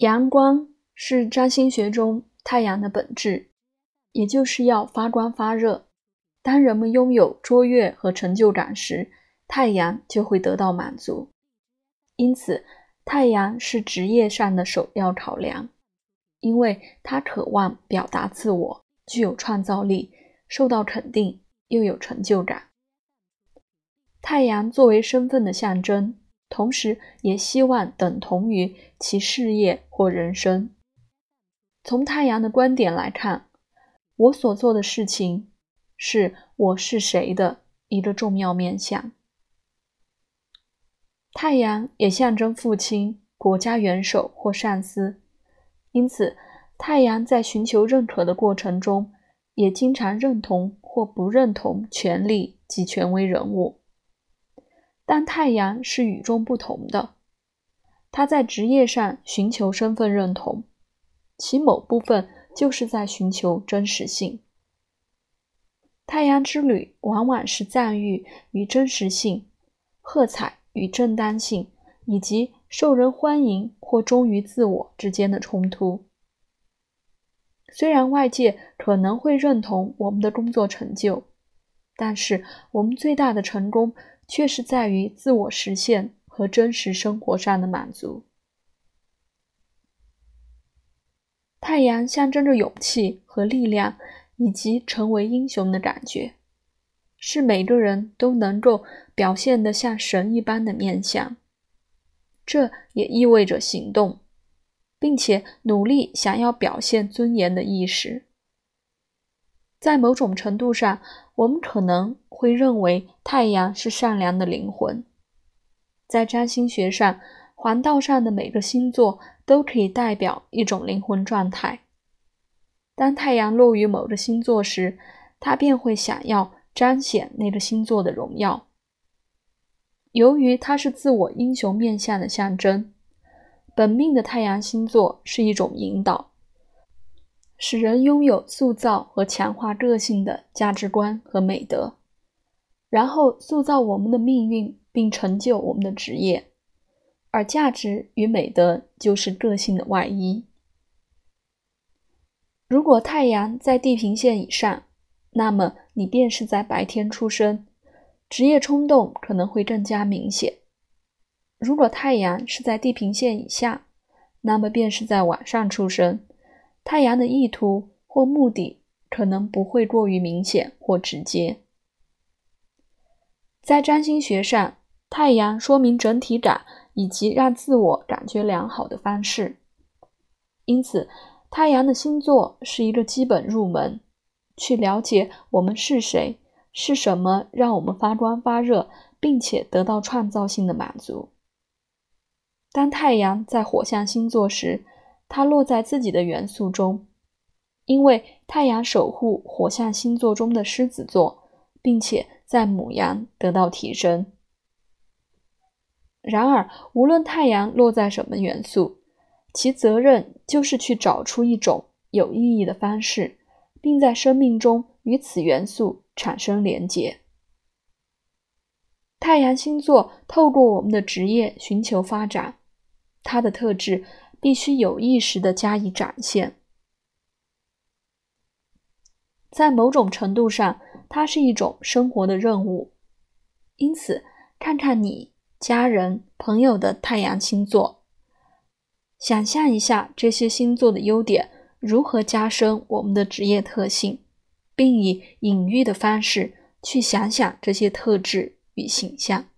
阳光是占星学中太阳的本质，也就是要发光发热。当人们拥有卓越和成就感时，太阳就会得到满足。因此，太阳是职业上的首要考量，因为他渴望表达自我，具有创造力，受到肯定，又有成就感。太阳作为身份的象征。同时，也希望等同于其事业或人生。从太阳的观点来看，我所做的事情是我是谁的一个重要面向。太阳也象征父亲、国家元首或上司，因此，太阳在寻求认可的过程中，也经常认同或不认同权力及权威人物。但太阳是与众不同的，他在职业上寻求身份认同，其某部分就是在寻求真实性。太阳之旅往往是赞誉与真实性、喝彩与正当性，以及受人欢迎或忠于自我之间的冲突。虽然外界可能会认同我们的工作成就，但是我们最大的成功。却是在于自我实现和真实生活上的满足。太阳象征着勇气和力量，以及成为英雄的感觉，是每个人都能够表现得像神一般的面相。这也意味着行动，并且努力想要表现尊严的意识。在某种程度上，我们可能会认为太阳是善良的灵魂。在占星学上，环道上的每个星座都可以代表一种灵魂状态。当太阳落于某个星座时，它便会想要彰显那个星座的荣耀。由于它是自我英雄面相的象征，本命的太阳星座是一种引导。使人拥有塑造和强化个性的价值观和美德，然后塑造我们的命运，并成就我们的职业。而价值与美德就是个性的外衣。如果太阳在地平线以上，那么你便是在白天出生，职业冲动可能会更加明显；如果太阳是在地平线以下，那么便是在晚上出生。太阳的意图或目的可能不会过于明显或直接。在占星学上，太阳说明整体感以及让自我感觉良好的方式。因此，太阳的星座是一个基本入门，去了解我们是谁，是什么让我们发光发热，并且得到创造性的满足。当太阳在火象星座时，它落在自己的元素中，因为太阳守护火象星座中的狮子座，并且在母羊得到提升。然而，无论太阳落在什么元素，其责任就是去找出一种有意义的方式，并在生命中与此元素产生连结。太阳星座透过我们的职业寻求发展，它的特质。必须有意识地加以展现，在某种程度上，它是一种生活的任务。因此，看看你家人、朋友的太阳星座，想象一下这些星座的优点如何加深我们的职业特性，并以隐喻的方式去想想这些特质与形象。